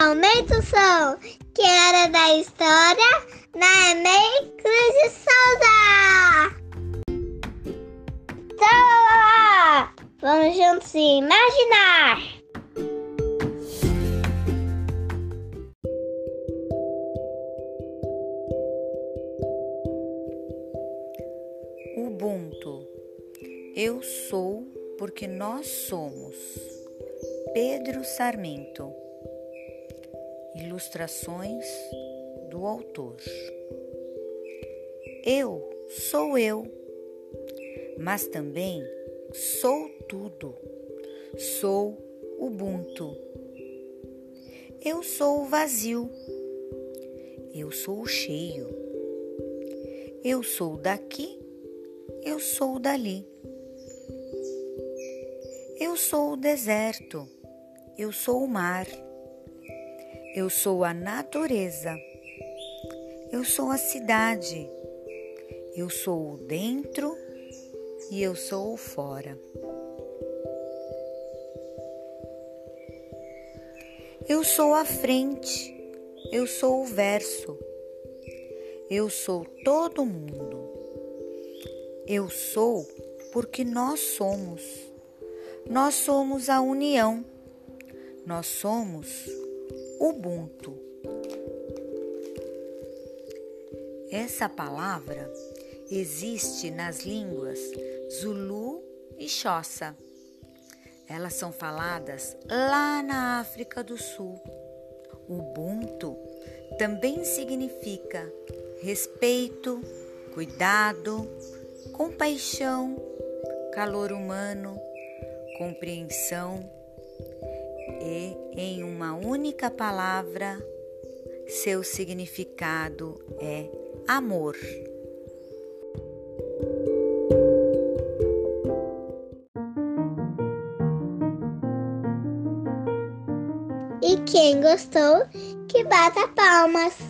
Aumenta o som, que é hora da história na Emei Cruz de Souza. Então, vamos juntos imaginar. Ubuntu. Eu sou porque nós somos. Pedro Sarmento. Ilustrações do autor. Eu sou eu, mas também sou tudo. Sou Ubuntu. Eu sou o vazio. Eu sou o cheio. Eu sou daqui. Eu sou dali. Eu sou o deserto. Eu sou o mar. Eu sou a natureza. Eu sou a cidade. Eu sou o dentro e eu sou o fora. Eu sou a frente. Eu sou o verso. Eu sou todo mundo. Eu sou porque nós somos. Nós somos a união. Nós somos Ubuntu. Essa palavra existe nas línguas Zulu e Xhosa. Elas são faladas lá na África do Sul. Ubuntu também significa respeito, cuidado, compaixão, calor humano, compreensão e, em uma única palavra, seu significado é amor. E quem gostou, que bata palmas.